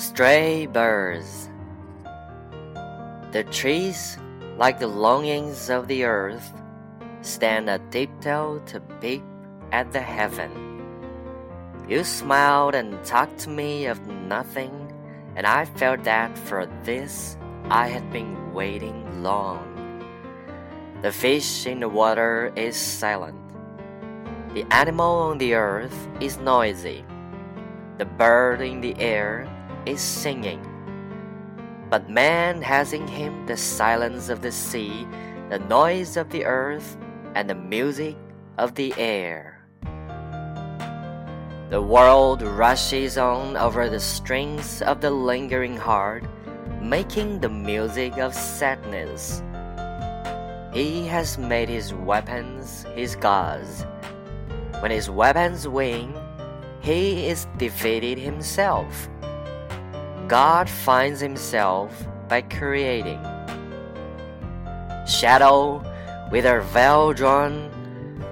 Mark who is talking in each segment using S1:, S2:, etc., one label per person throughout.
S1: Stray birds. The trees, like the longings of the earth, stand a tiptoe to peep at the heaven. You smiled and talked to me of nothing, and I felt that for this I had been waiting long. The fish in the water is silent. The animal on the earth is noisy. The bird in the air is singing. But man has in him the silence of the sea, the noise of the earth, and the music of the air. The world rushes on over the strings of the lingering heart, making the music of sadness. He has made his weapons his gods. When his weapons win, he is defeated himself. God finds himself by creating. Shadow, with her veil drawn,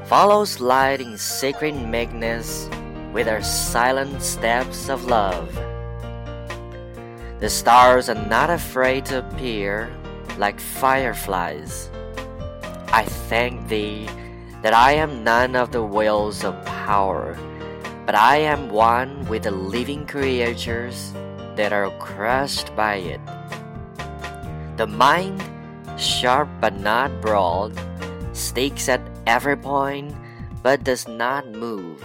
S1: follows light in secret meekness with her silent steps of love. The stars are not afraid to appear like fireflies. I thank thee that I am none of the wheels of power, but I am one with the living creatures that are crushed by it. The mind, sharp but not broad, sticks at every point but does not move.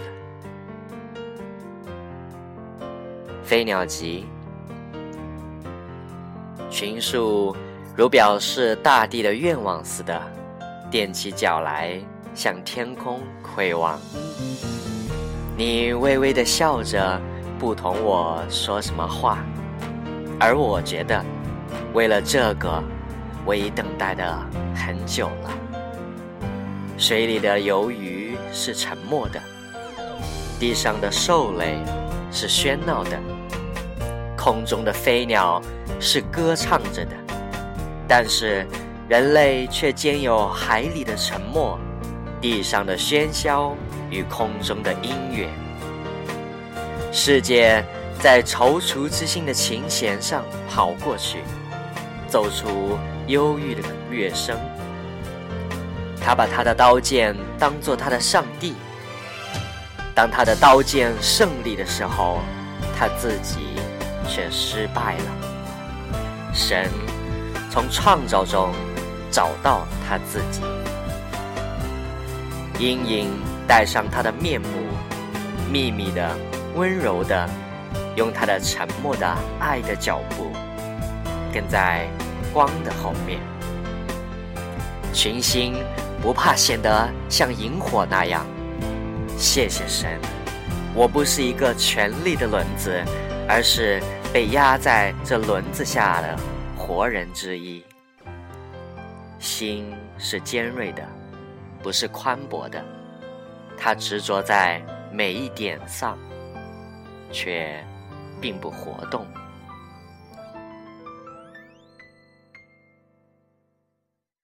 S2: 飞鸟集，群树如表示大地的愿望似的，踮起脚来向天空窥望。你微微的笑着， 不同我说什么话，而我觉得，为了这个，我已等待的很久了。水里的游鱼是沉默的，地上的兽类是喧闹的。空中的飞鸟是歌唱着的，但是人类却兼有海里的沉默、地上的喧嚣与空中的音乐。世界在踌躇之心的琴弦上跑过去，奏出忧郁的乐声。他把他的刀剑当作他的上帝。当他的刀剑胜利的时候，他自己。却失败了。神从创造中找到他自己，阴影带上他的面目，秘密的、温柔的，用他的沉默的爱的脚步，跟在光的后面。群星不怕显得像萤火那样。谢谢神，我不是一个权力的轮子。而是被压在这轮子下的活人之一。心是尖锐的，不是宽博的。它执着在每一点上，却并不活动。